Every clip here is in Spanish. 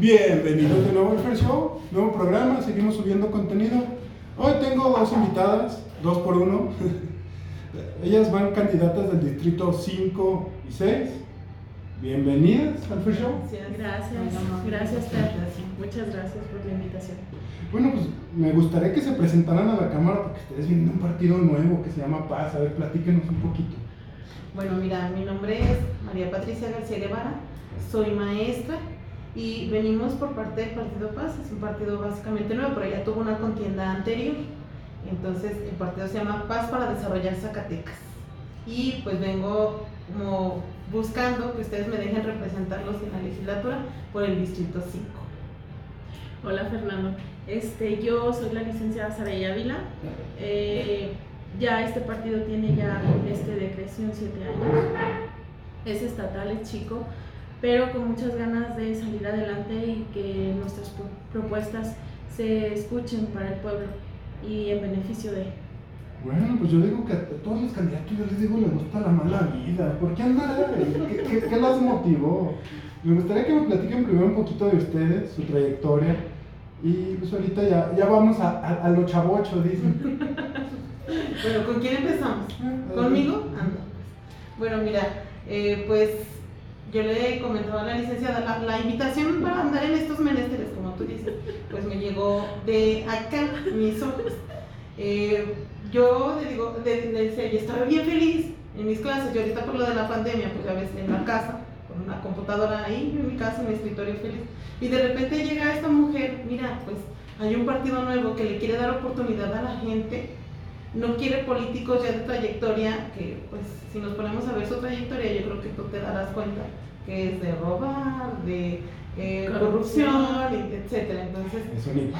Bienvenidos de nuevo al Fair Show, nuevo programa, seguimos subiendo contenido. Hoy tengo dos invitadas, dos por uno. Ellas van candidatas del distrito 5 y 6. Bienvenidas al Fair Show. Gracias, gracias, Fer. Muchas gracias por la invitación. Bueno, pues me gustaría que se presentaran a la cámara porque ustedes vienen de un partido nuevo que se llama Paz. A ver, platíquenos un poquito. Bueno, mira, mi nombre es María Patricia García Guevara, soy maestra y venimos por parte del Partido Paz, es un partido básicamente nuevo, pero ya tuvo una contienda anterior. Entonces el partido se llama Paz para Desarrollar Zacatecas. Y pues vengo como buscando que ustedes me dejen representarlos en la legislatura por el Distrito 5. Hola Fernando, este, yo soy la licenciada Saraya Ávila. Eh, ya este partido tiene ya este, de creación siete años. Es estatal, es chico, pero con muchas ganas de salir adelante y que nuestras propuestas se escuchen para el pueblo y en beneficio de bueno, pues yo digo que a todos los candidatos yo les digo les gusta la mala vida. ¿Por qué andar? ¿Qué, qué, qué las motivó? Me gustaría que me platiquen primero un poquito de ustedes, su trayectoria. Y pues ahorita ya, ya vamos a, a, a lo chavocho, dicen. bueno, ¿con quién empezamos? Ah, ¿Conmigo? Anda. Bueno, mira, eh, pues yo le comentaba a la licenciada, la, la, invitación para andar en estos menesteres, como tú dices, pues me llegó de acá, mis ojos. Eh, yo le digo, le, decía, yo estaba bien feliz en mis clases, yo ahorita por lo de la pandemia, pues ya ves, en la casa, con una computadora ahí, en mi casa, en mi escritorio feliz. Y de repente llega esta mujer, mira, pues hay un partido nuevo que le quiere dar oportunidad a la gente, no quiere políticos ya de trayectoria, que pues si nos ponemos a ver su trayectoria, yo creo que tú te darás cuenta que es de robar, de eh, corrupción, etcétera. Entonces, Eso ni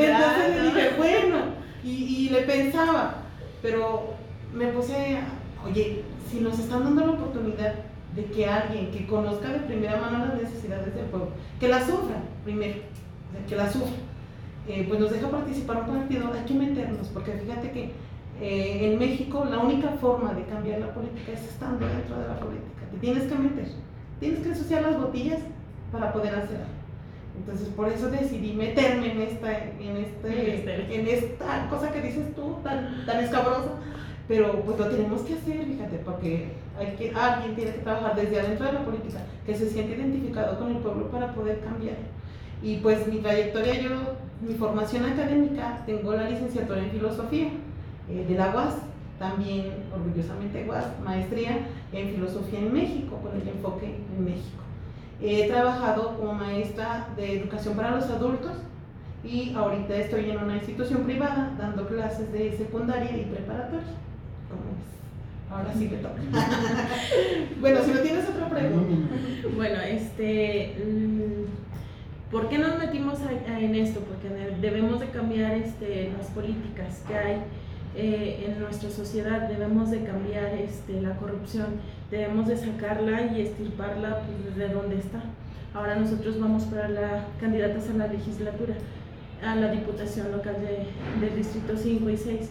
entonces le dije, bueno, y, y, le pensaba, pero me puse, oye, si nos están dando la oportunidad de que alguien que conozca de primera mano las necesidades del pueblo, que la sufra primero, que la sufra, eh, pues nos deja participar un partido, hay que meternos, porque fíjate que eh, en México la única forma de cambiar la política es estando dentro de la política, te tienes que meter, tienes que ensuciar las botellas para poder hacer Entonces por eso decidí meterme en esta, en este, en esta cosa que dices tú, tan, tan escabrosa, pero pues lo tenemos que hacer, fíjate, porque hay que, alguien tiene que trabajar desde adentro de la política, que se siente identificado con el pueblo para poder cambiar. Y pues mi trayectoria, yo, mi formación académica, tengo la licenciatura en filosofía eh, de la UAS, también orgullosamente UAS, maestría en filosofía en México, con el enfoque en México. He trabajado como maestra de educación para los adultos y ahorita estoy en una institución privada dando clases de secundaria y preparatoria. Ahora sí me toca. bueno, si no tienes otra pregunta. Bueno, este, mm, ¿por qué nos metimos en esto? Porque debemos de cambiar este, las políticas que hay eh, en nuestra sociedad, debemos de cambiar este, la corrupción, debemos de sacarla y estirparla pues, desde donde está. Ahora nosotros vamos para la candidatas a la legislatura, a la diputación local de, del distrito 5 y 6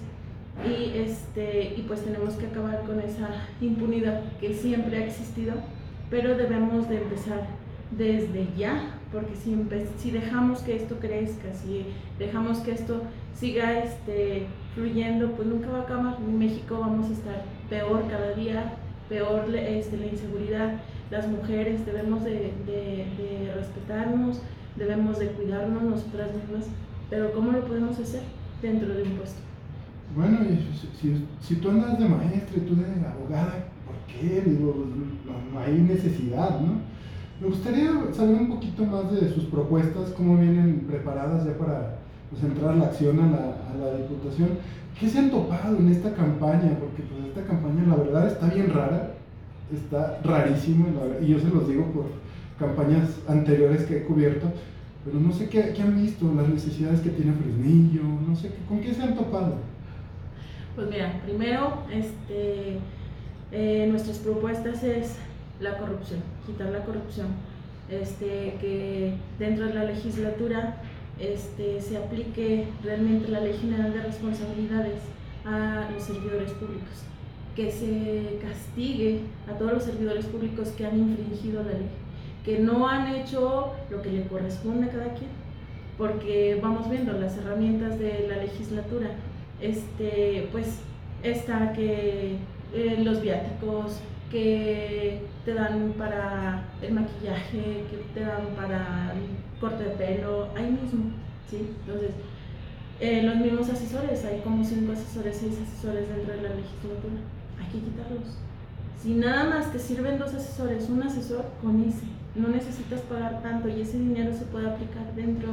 y, este, y pues tenemos que acabar con esa impunidad que siempre ha existido, pero debemos de empezar desde ya, porque si, si dejamos que esto crezca, si dejamos que esto siga este, fluyendo, pues nunca va a acabar. En México vamos a estar peor cada día, peor este, la inseguridad. Las mujeres debemos de, respetarnos, debemos de cuidarnos nosotras mismas, pero ¿cómo lo podemos hacer? Dentro de un puesto. Bueno, si, si, tú andas de maestra y tú de abogada, ¿por qué? Digo, no, hay necesidad, ¿no? Me gustaría saber un poquito más de sus propuestas, cómo vienen preparadas ya para pues, entrar la acción a la, a la diputación. ¿Qué se han topado en esta campaña? Porque pues esta campaña la verdad está bien rara, está rarísima, y yo se los digo por campañas anteriores que he cubierto, pero no sé qué, qué han visto, las necesidades que tiene Fresnillo, no sé, ¿con qué se han topado? Pues mira, primero, este, eh, nuestras propuestas es la corrupción, quitar la corrupción, este, que dentro de la legislatura este, se aplique realmente la Ley General de Responsabilidades a los servidores públicos, que se castigue a todos los servidores públicos que han infringido la ley, que no han hecho lo que le corresponde a cada quien, porque vamos viendo las herramientas de la legislatura, este, pues está que eh, los viáticos, que te dan para el maquillaje, que te dan para el corte de pelo, ahí mismo, ¿sí? Entonces, eh, los mismos asesores, hay como cinco asesores, seis asesores dentro de la legislatura, hay que quitarlos. Si nada más te sirven dos asesores, un asesor con ese, no necesitas pagar tanto y ese dinero se puede aplicar dentro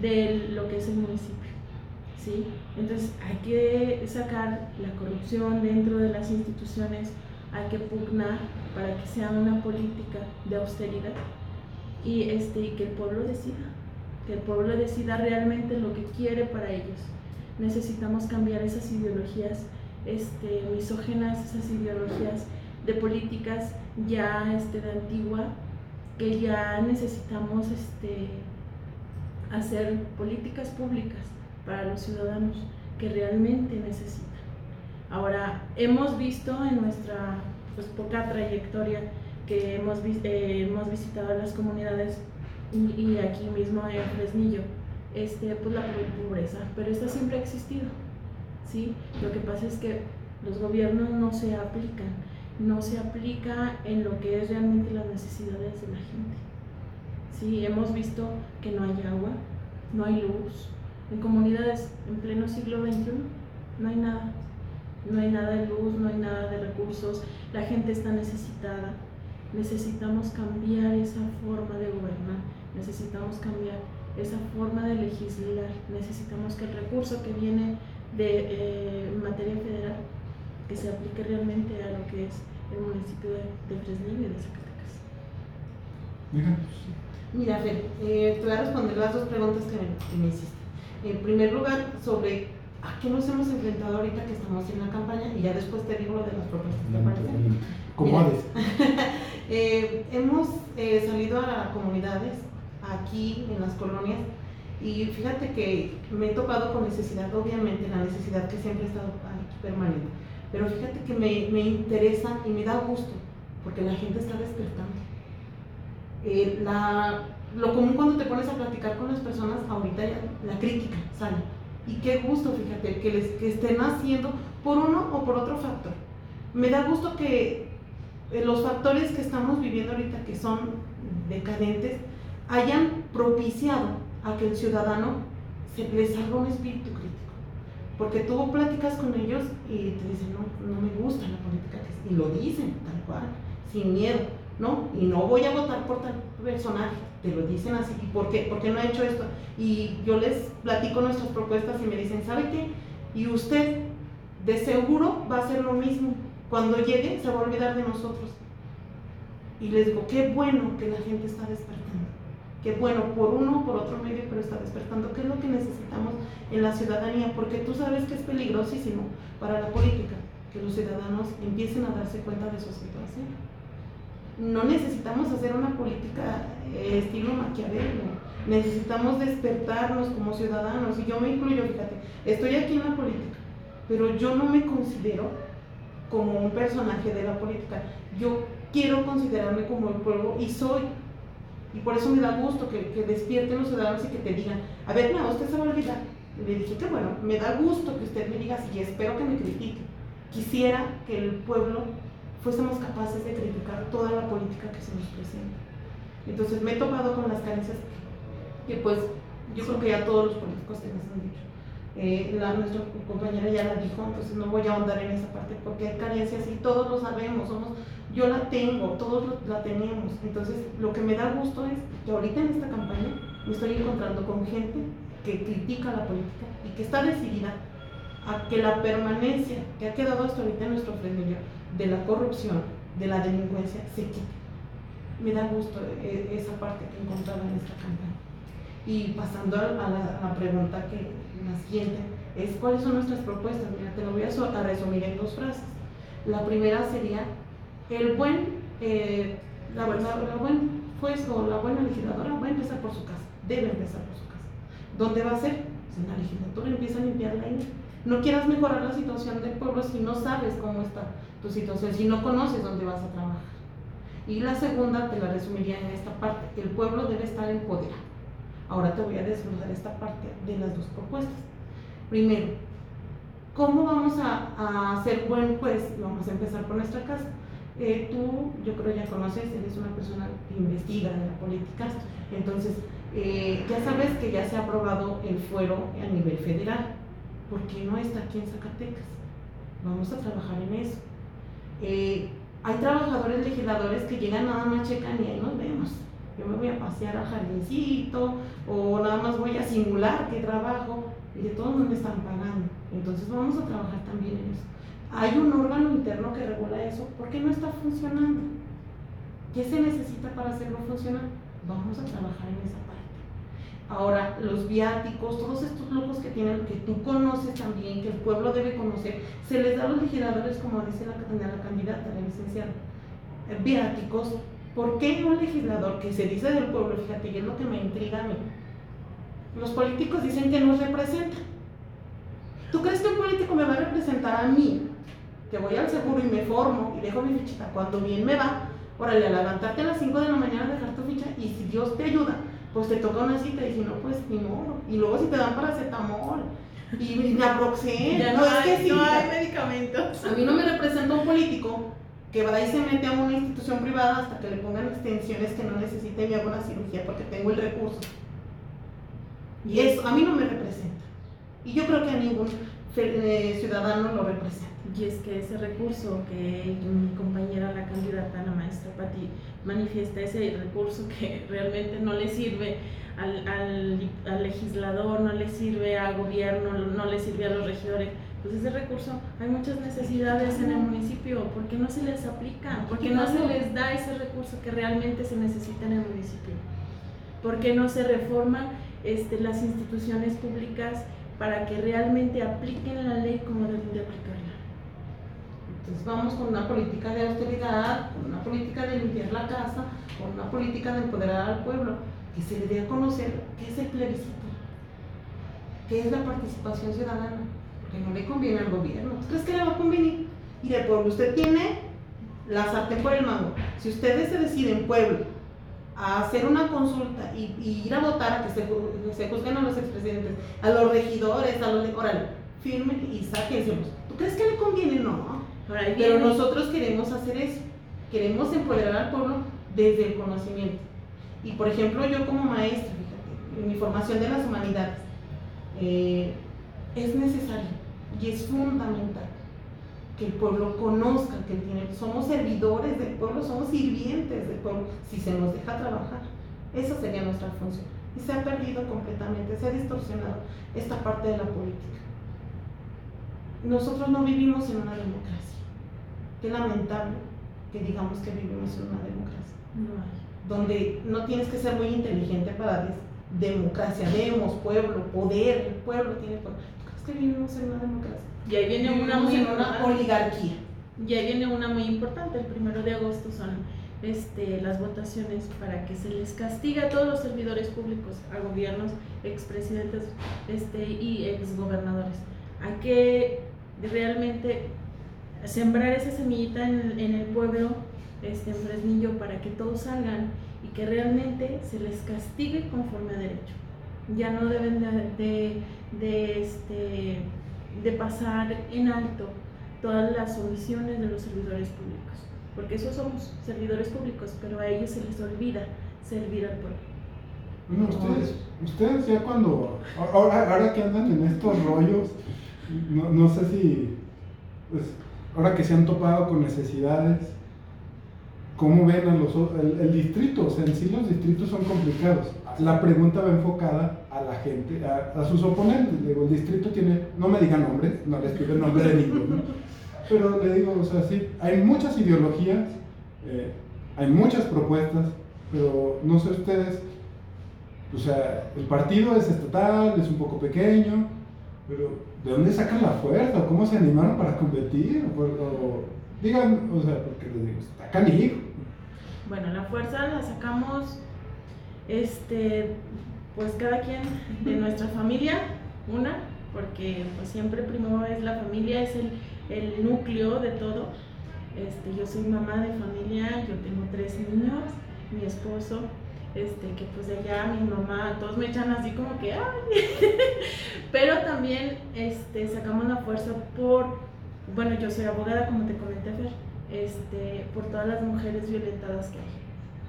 de lo que es el municipio. ¿sí? Entonces hay que sacar la corrupción dentro de las instituciones, hay que pugnar para que sea una política de austeridad y, este, y que el pueblo decida, que el pueblo decida realmente lo que quiere para ellos. Necesitamos cambiar esas ideologías este, misógenas, esas ideologías de políticas ya este, de antigua, que ya necesitamos este, hacer políticas públicas para los ciudadanos que realmente necesitan. Ahora, hemos visto en nuestra pues, poca trayectoria que hemos, eh, hemos visitado las comunidades y, aquí mismo en Fresnillo, este, pues la pobreza, pero esta siempre ha existido. ¿sí? Lo que pasa es que los gobiernos no se aplican, no se aplica en lo que es realmente las necesidades de la gente. ¿sí? Hemos visto que no hay agua, no hay luz, en comunidades en pleno siglo XXI no hay nada. No hay nada de luz, no hay nada de recursos, la gente está necesitada. Necesitamos cambiar esa forma de gobernar, necesitamos cambiar esa forma de legislar, necesitamos que el recurso que viene de eh, materia federal, que se aplique realmente a lo que es el municipio de, de Fresnillo y de Zacatecas. Mira, Fer, eh, te voy a responder las dos preguntas que me hiciste. En primer lugar, sobre a qué nos hemos enfrentado ahorita que estamos en la campaña y ya después te digo lo de las propuestas, ¿te parece? ¿Cómo eh, hemos eh, salido a comunidades aquí en las colonias y fíjate que me he topado con necesidad, obviamente la necesidad que siempre ha estado permanente, pero fíjate que me, me interesa y me da gusto porque la gente está despertando. Eh, la lo común cuando te pones a platicar con las personas, ahorita ya la crítica sale. Y qué gusto, fíjate, que, les, que estén haciendo por uno o por otro factor. Me da gusto que eh, los factores que estamos viviendo ahorita, que son decadentes, hayan propiciado a que el ciudadano se les salga un espíritu crítico. Porque tú platicas con ellos y te dicen, no, no me gusta la política. Y lo dicen tal cual, sin miedo, ¿no? Y no voy a votar por tal personaje te lo dicen así, ¿y por qué? ¿Por qué no ha hecho esto? Y yo les platico nuestras propuestas y me dicen, ¿sabe qué? Y usted de seguro va a hacer lo mismo. Cuando llegue se va a olvidar de nosotros. Y les digo, qué bueno que la gente está despertando. Qué bueno, por uno por otro medio, pero está despertando. ¿Qué es lo que necesitamos en la ciudadanía? Porque tú sabes que es peligrosísimo para la política que los ciudadanos empiecen a darse cuenta de su situación no necesitamos hacer una política eh, estilo Maquiavelo, necesitamos despertarnos como ciudadanos, y yo me incluyo, fíjate, estoy aquí en la política, pero yo no me considero como un personaje de la política, yo quiero considerarme como el pueblo y soy. Y por eso me da gusto que, que despierten los ciudadanos y que te digan, a ver, no, usted se va a olvidar. Le dije que bueno, me da gusto que usted me diga y espero que me critique. Quisiera que el pueblo fuésemos capaces de criticar toda la política que se nos presenta. Entonces me he topado con las carencias que pues yo creo que ya todos los políticos te les han dicho. Eh, la, nuestra compañera ya la dijo, entonces no voy a ahondar en esa parte porque hay carencias y todos lo sabemos, somos, yo la tengo, todos la tenemos. Entonces lo que me da gusto es que ahorita en esta campaña me estoy encontrando con gente que critica la política y que está decidida a que la permanencia que ha quedado hasta ahorita en nuestro frenillo de la corrupción, de la delincuencia, se quite. Me da gusto e, esa parte que encontraba en esta campaña. Y pasando a la, pregunta que la siguiente, es cuáles son nuestras propuestas. Mira, te lo voy a, resumir en dos frases. La primera sería el buen, eh, la, la, buen juez o la buena legisladora va a empezar por su casa, debe empezar por su casa. ¿Dónde va a ser? Pues en la legislatura empieza a limpiar la ley. No quieras mejorar la situación del pueblo si no sabes cómo está tu situación, si no conoces dónde vas a trabajar. Y la segunda te la resumiría en esta parte, el pueblo debe estar empoderado. Ahora te voy a desglosar esta parte de las dos propuestas. Primero, ¿cómo vamos a, a ser buen juez? Vamos a empezar por nuestra casa. Eh, tú, yo creo ya conoces, eres una persona que investiga en la política, entonces eh, ya sabes que ya se ha aprobado el fuero a nivel federal. ¿Por qué no está aquí en Zacatecas? Vamos a trabajar en eso. Eh, hay trabajadores legisladores que llegan nada más checan y ahí nos vemos. Yo me voy a pasear al jardincito o nada más voy a simular que trabajo y de todos no me están pagando. Entonces vamos a trabajar también en eso. Hay un órgano interno que regula eso. ¿Por qué no está funcionando? ¿Qué se necesita para hacerlo funcionar? Vamos a trabajar en esa parte. Ahora, los viáticos, todos estos lujos que tienen, que tú conoces también, que el pueblo debe conocer, se les da a los legisladores, como dice la, la candidata, la licenciada, eh, viáticos. ¿Por qué un legislador que se dice del pueblo, fíjate, y es lo que me intriga a mí, los políticos dicen que nos representan. ¿Tú crees que un político me va a representar a mí? Que voy al seguro y me formo y dejo mi fichita. Cuando bien me va, órale, a levantarte a las 5 de la mañana, dejar tu ficha y si Dios te ayuda, pues te toca una cita y si no, pues ni modo. Y luego si te dan paracetamol y me aproxé. Ya no, hay, que no hay medicamentos. A mí no me representa un político que va y se mete a una institución privada hasta que le pongan extensiones que no necesite y me haga una cirugía porque tengo el recurso. Y eso a mí no me representa. Y yo creo que a ningún eh, ciudadano lo representa. Y es que ese recurso que mi compañera, la candidata, la maestra Pati, manifiesta, ese recurso que realmente no le sirve al, al, legislador, no le sirve al gobierno, no le sirve a los regidores, pues ese recurso, hay muchas necesidades en el municipio, ¿por qué no se les aplica? ¿Por qué no se les da ese recurso que realmente se necesita en el municipio? ¿Por qué no se reforman este, las instituciones públicas para que realmente apliquen la ley como deben de aplicarla? Entonces vamos con una política de austeridad, con una política de limpiar la casa, con una política de empoderar al pueblo, que se le dé a conocer qué es el plebiscito, qué es la participación ciudadana, porque no le conviene al gobierno. ¿Tú crees que le va a convenir? Y de pueblo, usted tiene la sartén por el mango. Si ustedes se deciden, pueblo, a hacer una consulta y, ir a votar a que se, se, juzguen a los expresidentes, a los regidores, a los... Órale, firmen y sáquenselos. ¿Tú crees que le conviene? No. Pero nosotros queremos hacer eso. Queremos empoderar al pueblo desde el conocimiento. Y por ejemplo, yo como maestra, fíjate, en mi formación de las humanidades, eh, es necesario y es fundamental que el pueblo conozca que tiene, somos servidores del pueblo, somos sirvientes del pueblo, si se nos deja trabajar. Esa sería nuestra función. Y se ha perdido completamente, se ha distorsionado esta parte de la política. Nosotros no vivimos en una democracia. Qué lamentable que digamos que vivimos en una democracia. Donde no tienes que ser muy inteligente para democracia, demos, pueblo, poder, el pueblo tiene poder. ¿Tú crees que vivimos en una democracia? Y ahí viene una muy una oligarquía. Y ahí viene una muy importante, el primero de agosto son este, las votaciones para que se les castigue a todos los servidores públicos, a gobiernos, expresidentes este, y exgobernadores. Hay que realmente sembrar esa semillita en, el pueblo, este, en Fresnillo, para que todos salgan y que realmente se les castigue conforme a derecho. Ya no deben de, de este, de pasar en alto todas las omisiones de los servidores públicos, porque esos somos servidores públicos, pero a ellos se les olvida servir al pueblo. Bueno, ustedes, ustedes ya cuando, ahora, ahora que andan en estos rollos, no, no sé si, pues, ahora que se han topado con necesidades, ¿cómo ven a los, el, distrito? O sea, en sí los distritos son complicados la pregunta va enfocada a la gente, a, sus oponentes. Digo, el distrito tiene, no me digan nombres, no les pido el nombre de ninguno, pero le digo, o sea, sí, hay muchas ideologías, eh, hay muchas propuestas, pero no sé ustedes, o sea, el partido es estatal, es un poco pequeño, pero ¿de dónde sacan la fuerza? ¿Cómo se animaron para competir? O, digan, o sea, porque les digo, está canijo. Bueno, la fuerza la sacamos este, pues cada quien de nuestra familia, una, porque pues siempre primero es la familia, es el, el núcleo de todo. Este, yo soy mamá de familia, yo tengo tres niños, mi esposo, este, que pues de allá mi mamá, todos me echan así como que, ¡ay! Pero también este, sacamos la fuerza por, bueno, yo soy abogada, como te comenté, Fer, este, por todas las mujeres violentadas que hay.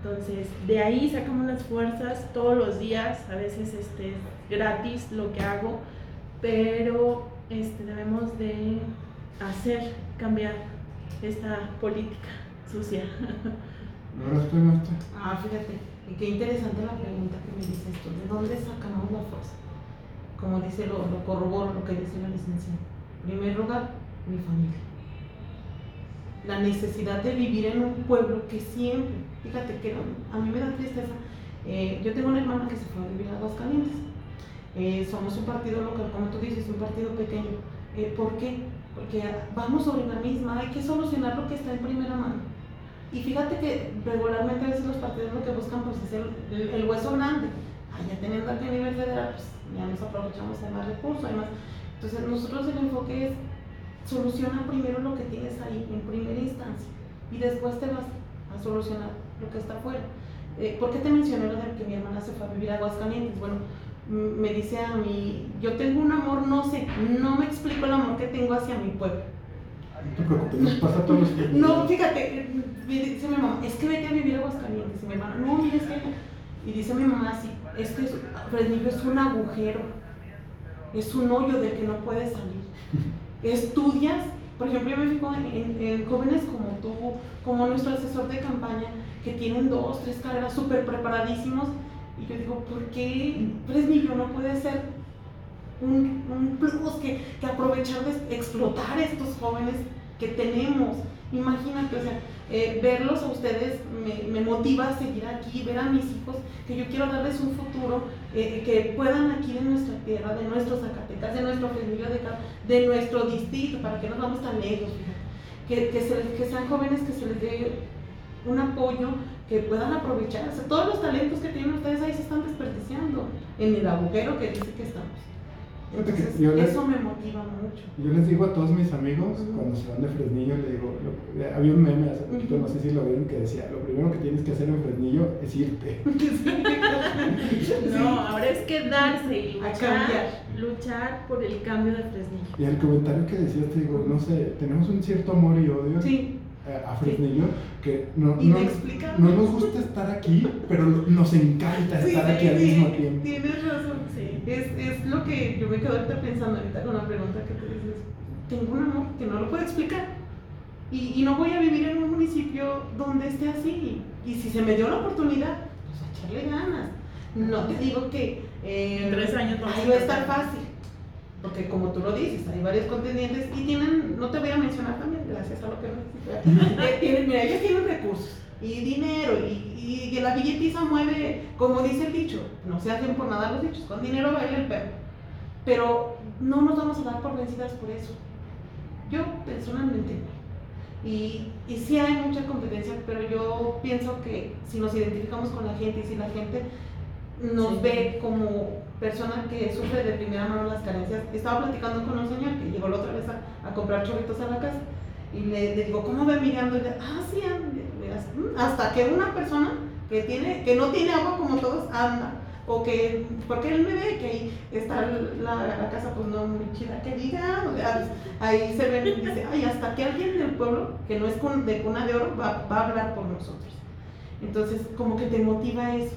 Entonces, de ahí sacamos las fuerzas todos los días, a veces este, gratis lo que hago, pero este, debemos de hacer cambiar esta política sucia. Ah, fíjate, y qué interesante la pregunta que me dices tú, ¿de dónde sacamos la fuerza? Como dice, lo, lo corroboro lo que dice la licenciada. En primer lugar, mi familia. La necesidad de vivir en un pueblo que siempre, fíjate que a mí me da tristeza. Eh, yo tengo una hermana que se fue a vivir a Aguascalientes. Eh, somos un partido local, como tú dices, un partido pequeño. Eh, ¿Por qué? Porque vamos sobre la misma, hay que solucionar lo que está en primera mano. Y fíjate que regularmente a veces los partidos lo que buscan pues es el, hueso grande. ya teniendo aquí a nivel federal, pues ya nos aprovechamos de más recursos, además. Entonces nosotros el enfoque es soluciona primero lo que tienes ahí en primera instancia y después te vas a solucionar lo que está afuera. Eh, ¿Por qué te mencioné lo de que mi hermana se fue a vivir a Aguascalientes? Bueno, me dice a mí, yo tengo un amor, no sé, no me explico el amor que tengo hacia mi pueblo. No te preocupes, nos pasa todos los días. No, fíjate, dice mi mamá, es que vete a vivir a Aguascalientes. Y mi hermana, no, mira, es que. Y dice mi mamá así, es que Fresnillo es un agujero, es un hoyo del que no puedes salir. Estudias, por ejemplo, yo me fijo en, jóvenes como tú, como nuestro asesor de campaña, que tienen dos, tres carreras súper preparadísimos y yo digo, ¿por qué Fresnillo no puede ser un, un plus que, que, aprovechar de explotar estos jóvenes que tenemos? Imagínate, o sea, eh, verlos a ustedes me, me, motiva a seguir aquí, ver a mis hijos, que yo quiero darles un futuro, eh, que puedan aquí de nuestra tierra, de nuestros Zacatecas, de nuestro Fresnillo, de, de nuestro distrito, para que no vamos tan lejos, que, que, se, que sean jóvenes, que se les dé un apoyo, que puedan aprovechar. todos los talentos que tienen ustedes ahí se están desperdiciando en el agujero que dice que estamos. Entonces, eso me motiva mucho. Yo les digo a todos mis amigos, cuando se van de Fresnillo, le digo, había un meme hace poquito, no sé si lo vieron, que decía, lo primero que tienes que hacer en Fresnillo es irte. no, ahora es quedarse y luchar, luchar por el cambio de Fresnillo. Y el comentario que decías, te digo, no sé, tenemos un cierto amor y odio. Sí a Fresnillo, que no, no, no, nos gusta estar aquí, pero nos encanta estar aquí al mismo tiempo. Tienes razón. Es, es, lo que yo me quedo ahorita pensando ahorita con la pregunta que te dices. Tengo un amor que no lo puedo explicar. Y, y, no voy a vivir en un municipio donde esté así. Y, si se me dio la oportunidad, pues a echarle ganas. No te digo que eh, tres años no va a estar fácil porque como tú lo dices, hay varios contendientes y tienen, no te voy a mencionar también, gracias a lo que me eh, tienen, mira, ellos tienen recursos y dinero y, y, la billetiza mueve, como dice el dicho, no se hacen por nada los dichos, con dinero baila el perro. Pero no nos vamos a dar por vencidas por eso. Yo personalmente y, y sí hay mucha competencia, pero yo pienso que si nos identificamos con la gente y si la gente nos ve como persona que sufre de primera mano las carencias. Estaba platicando con un señor que llegó la otra vez a, a comprar chorritos a la casa y le, digo, ¿cómo ve mirando? Y le, ah, sí, mm", hasta que una persona que, tiene, que no tiene agua como todos anda. O que, porque él me ve que ahí está la, casa, pues no muy chida, que diga, ahí se ve y dice, ay, hasta que alguien del pueblo, que no es de cuna de oro, va, va a hablar por nosotros. Entonces, como que te motiva eso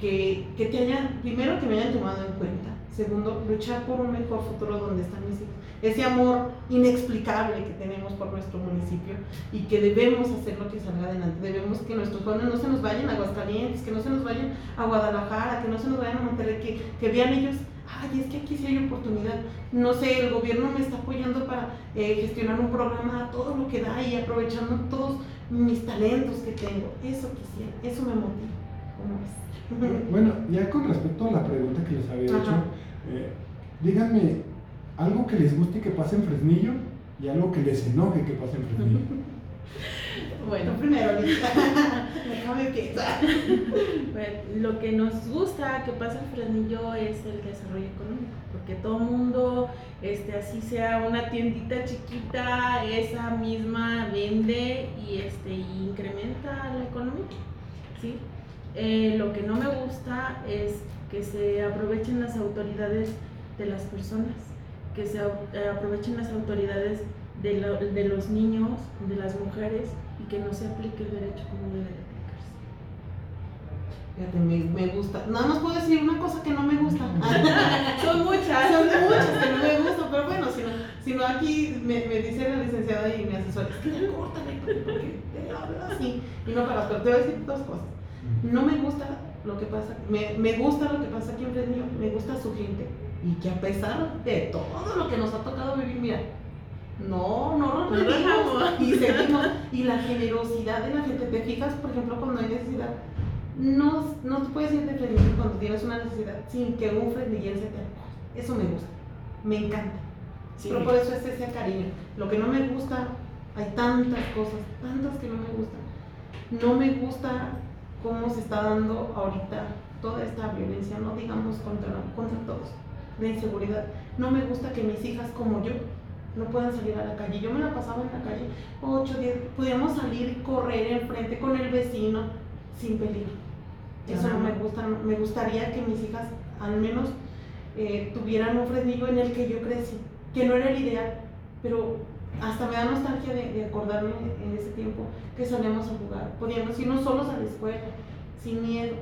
que, que te hayan, primero que me hayan tomado en cuenta, segundo, luchar por un mejor futuro donde están mis hijos. Ese amor inexplicable que tenemos por nuestro municipio y que debemos hacer lo que salga adelante. Debemos que nuestros jóvenes no se nos vayan a Aguascalientes, que no se nos vayan a Guadalajara, que no se nos vayan a Monterrey, que, que vean ellos, ay, es que aquí sí hay oportunidad. No sé, el gobierno me está apoyando para eh, gestionar un programa a todo lo que da y aprovechando todos mis talentos que tengo. Eso quisiera, eso me motiva. ¿Cómo es? Bueno, ya con respecto a la pregunta que les había hecho, eh, díganme algo que les guste que pase en Fresnillo y algo que les enoje que pase en Fresnillo. bueno, primero, déjame piensar. lo que nos gusta que pasa en Fresnillo es el desarrollo económico, porque todo mundo, este, así sea una tiendita chiquita, esa misma vende y este, incrementa la economía. ¿sí? Eh, lo que no me gusta es que se aprovechen las autoridades de las personas, que se eh, aprovechen las autoridades de, de los niños, de las mujeres y que no se aplique el derecho como debe aplicarse. Fíjate, me, me, gusta. Nada más puedo decir una cosa que no me gusta. Son muchas. Son muchas que no me gustan, pero bueno, si no, si no aquí me, me, dice la licenciada y mi asesora, es que ya córtale, porque te hablas así. Y no para pero te voy a decir dos cosas. No me gusta lo que pasa, me, me gusta lo que pasa aquí en Fresnillo, me gusta su gente. Y que a pesar de todo lo que nos ha tocado vivir, mira, no, no nos y seguimos. Y la generosidad de la gente, te fijas, por ejemplo, cuando hay necesidad, no, no te puedes ir de frente cuando tienes una necesidad sin que un frenillense te Eso me gusta, me encanta. Pero por eso es ese cariño. Lo que no me gusta, hay tantas cosas, tantas que no me gustan. No me gusta cómo se está dando ahorita toda esta violencia, no digamos contra, contra todos, la inseguridad. No me gusta que mis hijas como yo no puedan salir a la calle. Yo me la pasaba en la calle 8, 10, podíamos salir y correr enfrente con el vecino sin peligro. Eso no me gusta, me gustaría que mis hijas al menos eh, tuvieran un fresnillo en el que yo crecí, que no era el ideal, pero hasta me da nostalgia de, acordarme en ese tiempo que salíamos a jugar, podíamos irnos solos a la escuela, sin miedo.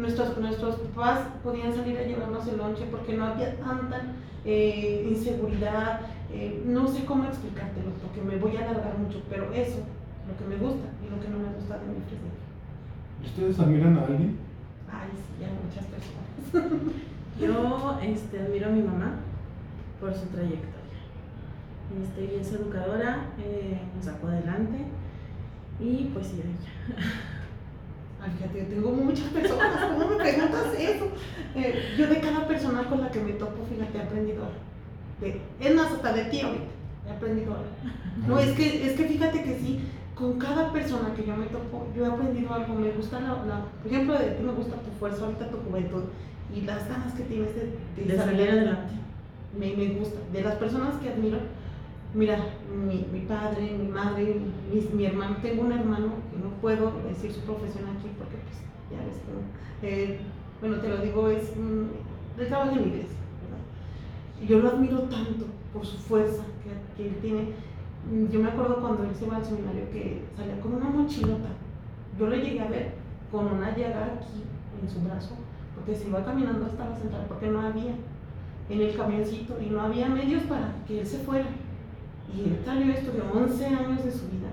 Nuestros, nuestros papás podían salir a llevarnos el lonche porque no había tanta eh, inseguridad, eh, no sé cómo explicártelo porque me voy a alargar mucho, pero eso, lo que me gusta y lo que no me gusta de mi presencia. ¿Ustedes admiran a alguien? Ay, sí, a muchas personas. Yo este, admiro a mi mamá por su trayectoria. Este, es educadora, eh, nos sacó adelante y pues sí, ella. Ay, fíjate, yo tengo muchas personas, ¿cómo me preguntas eso? Eh, yo de cada persona con la que me topo, fíjate, he aprendido es más, hasta de ti ahorita, he aprendido algo. No, es que, es que fíjate que sí, con cada persona que yo me topo, yo he aprendido algo. Me gusta, la, por ejemplo, de ti me gusta tu fuerza, ahorita tu juventud y las ganas que tienes de, de, salir adelante. Me, me, gusta. De las personas que admiro, mira, mi, mi padre, mi madre, mi, mi, hermano, tengo un hermano que no puedo decir su profesión aquí porque, pues, ya ves, eh, bueno, te lo digo, es, él trabaja en iglesia yo lo admiro tanto por su fuerza que, él tiene. Yo me acuerdo cuando él se iba al seminario que salía con una mochilota. Yo lo llegué a ver con una llaga aquí en su brazo, porque se iba caminando hasta la central, porque no había en el camioncito y no había medios para que él se fuera. Y él salió, estudió 11 años de su vida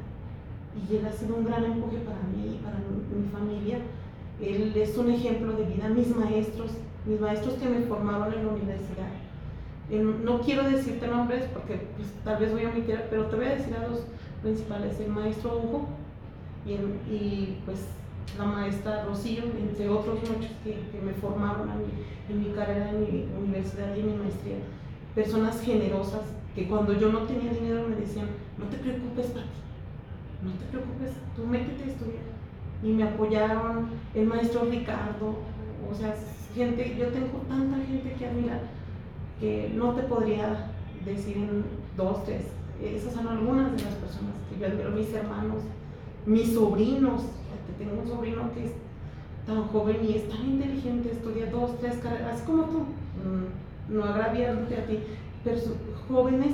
y él ha sido un gran empuje para mí y para mi, mi familia. Él es un ejemplo de vida. Mis maestros, mis maestros que me formaron en la universidad, no quiero decirte nombres porque pues, tal vez voy a omitir, pero te voy a decir a los principales, el maestro Hugo y, y pues la maestra Rocío, entre otros muchos que, que me formaron en mi carrera, en mi universidad y en mi maestría. Personas generosas que cuando yo no tenía dinero me decían, no te preocupes, Pati, no te preocupes, tú métete a estudiar. Y me apoyaron el maestro Ricardo, o sea, gente, yo tengo tanta gente que admirar que no te podría decir en dos, tres. Esas son algunas de las personas que yo admiro, mis hermanos, mis sobrinos. Tengo un sobrino que es tan joven y es tan inteligente, estudia dos, tres carreras, como tú, mm, no agraviándote a ti, jóvenes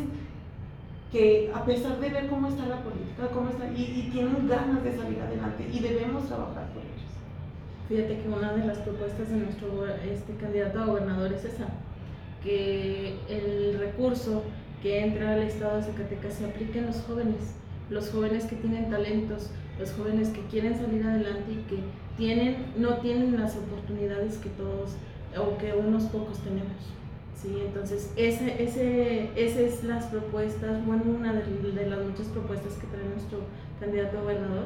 que a pesar de ver cómo está la política, cómo está, y, y, tienen ganas de salir adelante y debemos trabajar por ellos. Fíjate que una de las propuestas de nuestro este candidato a gobernador es esa, que el recurso que entra al Estado de Zacatecas se aplique en los jóvenes, los jóvenes que tienen talentos, los jóvenes que quieren salir adelante y que tienen, no tienen las oportunidades que todos o que unos pocos tenemos. Sí, entonces, ese, ese, esas es las propuestas, bueno, una de, las muchas propuestas que trae nuestro candidato a gobernador,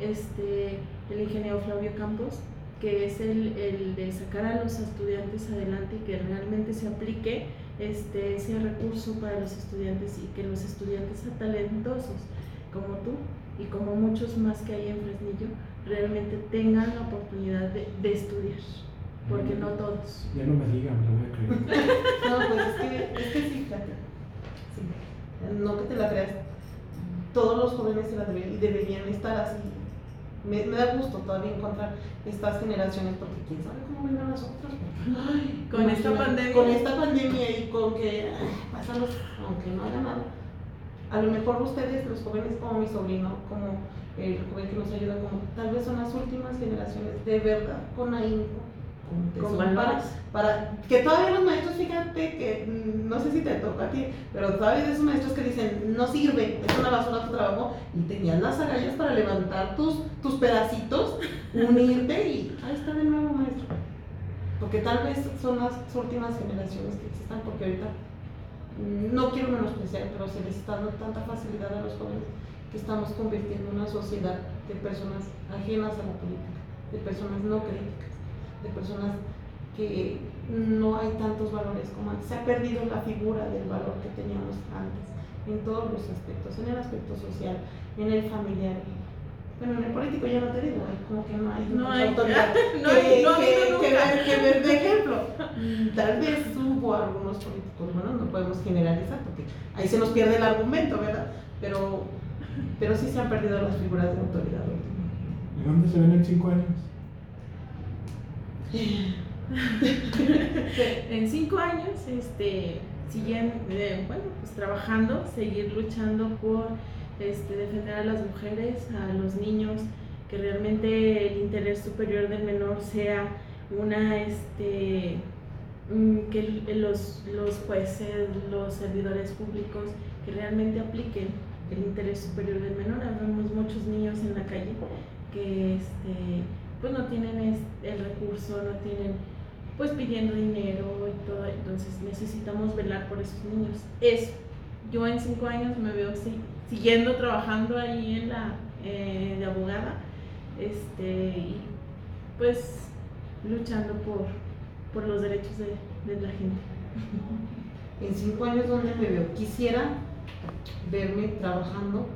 este, el ingeniero Flavio Campos, que es el, el, de sacar a los estudiantes adelante y que realmente se aplique este, ese recurso para los estudiantes y que los estudiantes talentosos como tú y como muchos más que hay en Fresnillo, realmente tengan la oportunidad de, de estudiar, porque no todos. Ya no me digan, me lo voy a creer. No, pues es que, es que sí, fíjate. Sí. No que te la creas. Todos los jóvenes se la deberían, y deberían estar así. Me, me da gusto todavía encontrar estas generaciones porque quién sabe cómo vengan las otras. Ay, Con esta pandemia. Con esta pandemia y con que pasan los, aunque no haga nada. A lo mejor ustedes, los jóvenes como mi sobrino, como el joven que nos ayuda, como tal vez son las últimas generaciones de verdad con ahínco, con tesón para, que todavía los maestros, fíjate que mm, no sé si te toca a ti, pero todavía hay esos maestros que dicen no sirve, es una basura tu trabajo y tenías las agallas para levantar tus, tus pedacitos, unirte y ahí está de nuevo maestro. Porque tal vez son las últimas generaciones que existan, porque ahorita mm, no quiero menospreciar, pero se les está dando tanta facilidad a los jóvenes que estamos convirtiendo una sociedad de personas ajenas a la política, de personas no críticas, de personas que no hay tantos valores como antes. Se ha perdido la figura del valor que teníamos antes, en todos los aspectos, en el aspecto social, en el familiar. Bueno, en el político ya no te digo, como que no hay, No mucha hay- autoridad. no que, hay- no que- habido que que ver de ejemplo. Tal vez hubo algunos políticos, bueno, no podemos generalizar porque ahí se nos pierde el argumento, ¿verdad? Pero, pero sí se han perdido las figuras de autoridad últimamente. ¿Y dónde se ven en cinco años? En cinco años, este, siguen, eh, bueno, pues trabajando, seguir luchando por este, defender a las mujeres, a los niños, que realmente el interés superior del menor sea una, este, mm, que los, los jueces, los servidores públicos, que realmente apliquen el interés superior del menor. Vemos muchos niños en la calle que, este, pues no tienen el recurso, no tienen pues pidiendo dinero y todo, entonces necesitamos velar por esos niños. Eso, yo en cinco años me veo si- siguiendo trabajando ahí en la eh, de abogada, este, y pues luchando por, por los derechos de, de la gente. En cinco años, ¿dónde me veo? Quisiera verme trabajando,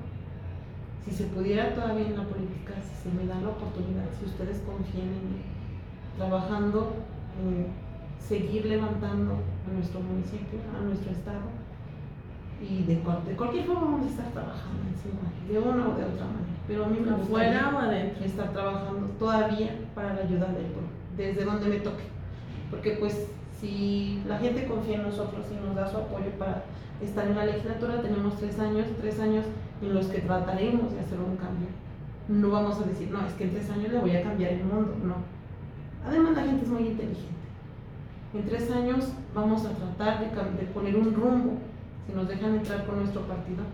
si se pudiera todavía en la política, si se me da la oportunidad, si ustedes confían en mí, trabajando en seguir levantando a nuestro municipio, a nuestro estado, y de, cual- de cualquier forma vamos a estar trabajando en cinco años, de una o de otra manera. Pero a mí me gustaría o adentro. estar trabajando todavía para la ayuda del pueblo, desde donde me toque. Porque pues si la gente confía en nosotros y nos da su apoyo para estar en la legislatura, tenemos tres años, tres años en los que trataremos de hacer un cambio. No vamos a decir, no, es que en tres años le voy a cambiar el mundo, no. Además la gente es muy inteligente. En tres años vamos a tratar de, poner un rumbo, si nos dejan entrar con nuestro partido,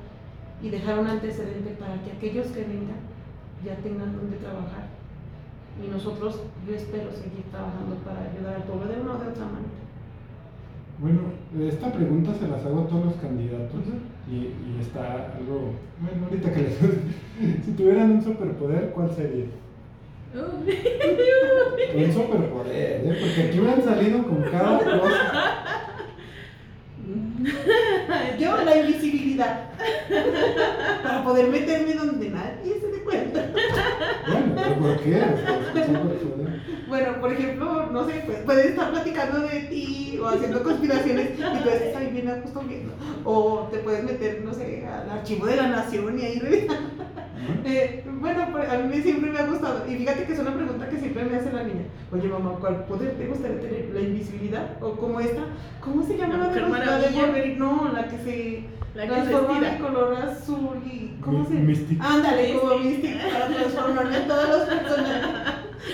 y dejar un antecedente para que aquellos que vengan ya tengan donde trabajar. Y nosotros, yo espero seguir trabajando para ayudar al pueblo de una o de otra manera. Bueno, esta pregunta se las hago a todos los candidatos y, y está algo, bueno, ahorita que les... si tuvieran un superpoder, ¿cuál sería? Un superpoder, ¿eh? Porque aquí me han salido con cada cosa. Yo, la invisibilidad. para poder meterme donde nadie se dé cuenta. Bueno, ¿pero por qué? O sea, es un superpoder. Bueno, por ejemplo, no sé, pues puedes estar platicando de ti o haciendo conspiraciones y tú estás ahí bien a gusto viendo. O te puedes meter, no sé, al archivo de la nación y ahí revisar. Eh, bueno, pues, a mí siempre me ha gustado. Y fíjate que es una pregunta que siempre me hace la niña. Oye, mamá, ¿cuál poder te gustaría tener? ¿La invisibilidad? ¿O como esta? ¿Cómo se llama La la, de la. Wolverine? No, la que se La que se transforma de color azul y... ¿Cómo Mi- se Mystic. Ándale, como Mystic, para transformarme en todos los personajes.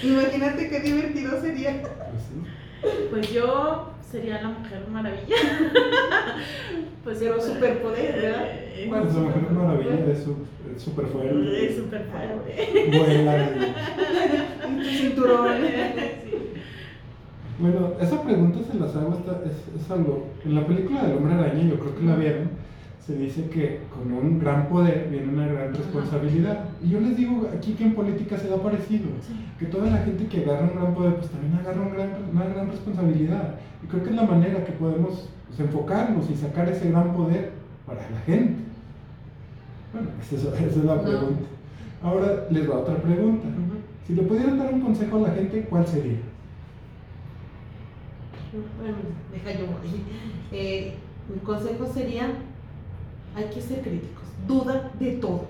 Imagínate qué divertido sería. Pues. Pues yo sería la mujer maravilla. pues Pero pues, superpoder, ¿verdad? eh, ¿Cuál Pues la mujer maravilla es súper fuerte. Es súper fuerte. Vuela. Tu cinturón. Sí. Bueno, esa pregunta se las hago, es, es algo. En la película del Hombre Araña, yo creo que la vieron, se dice que con un gran poder viene una gran responsabilidad. Y yo les digo aquí que en política se da parecido. Que toda la gente que agarra un gran poder, pues también agarra un gran- una gran responsabilidad. Y creo que es la manera que podemos pues, enfocarnos y sacar ese gran poder para la gente. Bueno, esa es, esa es la No. pregunta. Ahora les va otra pregunta. Si le pudieran dar un consejo a la gente, ¿cuál sería? Bueno, deja yo. Eh, mi consejo sería, hay que ser críticos, duda de todo.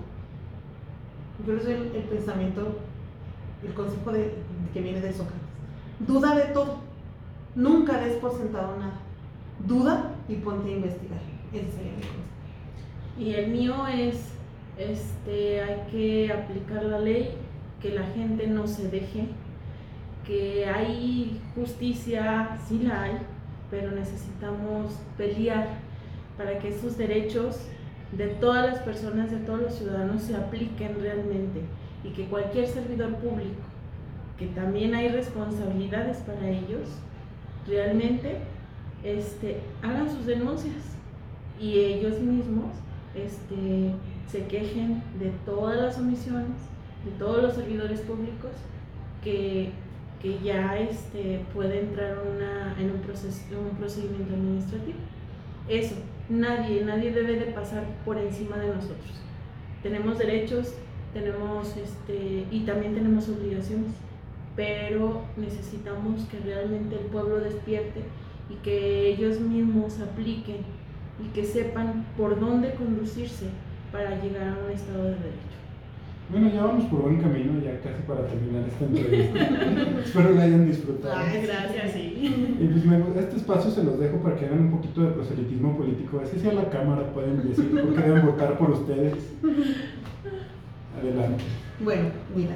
Yo les doy el, el pensamiento, el consejo de, que viene de Sócrates. Duda de todo. Nunca des por sentado nada. Duda y ponte a investigar. Ese sería mi consejo. Y el mío es, este, hay que aplicar la ley, que la gente no se deje, que hay justicia, sí la hay, pero necesitamos pelear para que esos derechos de todas las personas, de todos los ciudadanos se apliquen realmente y que cualquier servidor público, que también hay responsabilidades para ellos, realmente este, hagan sus denuncias y ellos mismos este, se quejen de todas las omisiones, de todos los servidores públicos que, que ya este, puede entrar una, en un, proceso, un procedimiento administrativo. Eso, nadie, nadie debe de pasar por encima de nosotros. Tenemos derechos, tenemos este, y también tenemos obligaciones, pero necesitamos que realmente el pueblo despierte y que ellos mismos apliquen y que sepan por dónde conducirse para llegar a un estado de derecho. Bueno, ya vamos por buen camino, ya casi para terminar esta entrevista. Espero la hayan disfrutado. Ay, gracias, sí. Y pues me- este espacio se los dejo para que hagan un poquito de proselitismo político. Así sea la cámara, pueden decir por qué deben votar por ustedes. Adelante. Bueno, mira,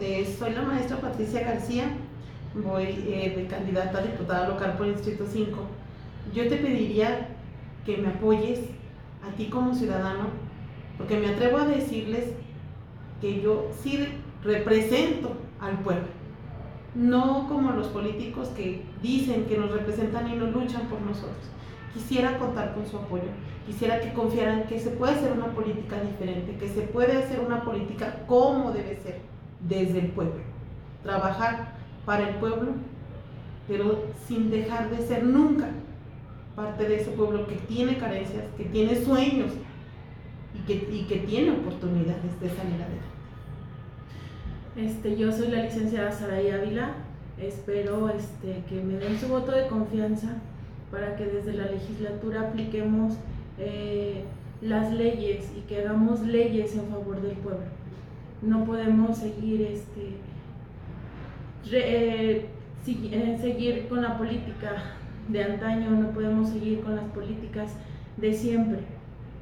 eh, soy la maestra Patricia García, voy eh, de candidata a diputada local por el Distrito 5. Yo te pediría que me apoyes a ti como ciudadano, porque me atrevo a decirles que yo sí represento al pueblo, no como los políticos que dicen que nos representan y no luchan por nosotros. Quisiera contar con su apoyo, quisiera que confiaran que se puede hacer una política diferente, que se puede hacer una política como debe ser, desde el pueblo. Trabajar para el pueblo, pero sin dejar de ser nunca parte de ese pueblo que tiene carencias, que tiene sueños y que, y que tiene oportunidades de salir adelante. Este, yo soy la licenciada Saray Ávila. Espero este, que me den su voto de confianza para que desde la legislatura apliquemos eh, las leyes y que hagamos leyes en favor del pueblo. No podemos seguir, este, re- eh, eh, seguir con la política de antaño, no podemos seguir con las políticas de siempre.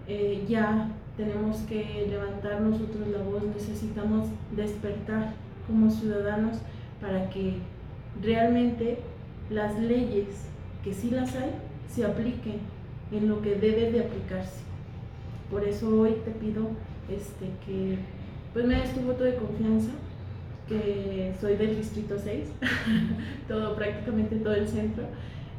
Eh, ya tenemos que levantar nosotros la voz, necesitamos despertar como ciudadanos para que realmente las leyes, que sí las hay, se apliquen en lo que debe de aplicarse. Por eso hoy te pido este, que pues me des tu voto de confianza, que soy del distrito 6, todo, prácticamente todo el centro,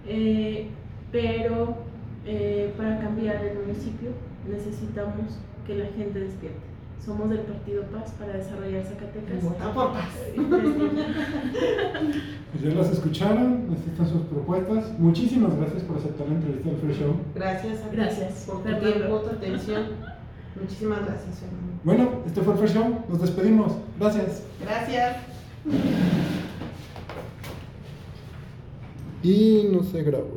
eh, pero eh, para cambiar el municipio necesitamos que la gente despierte. Somos del Partido Paz para desarrollar Zacatecas. Vota por paz. Pues ya las escucharon, estas están sus propuestas. Muchísimas gracias por aceptar la entrevista del Free Show. Gracias a Gracias. por tu tiempo, tu atención. Muchísimas gracias, Fernando. Bueno, este fue el Free Show. Nos despedimos. Gracias. Gracias. Y no se grabó.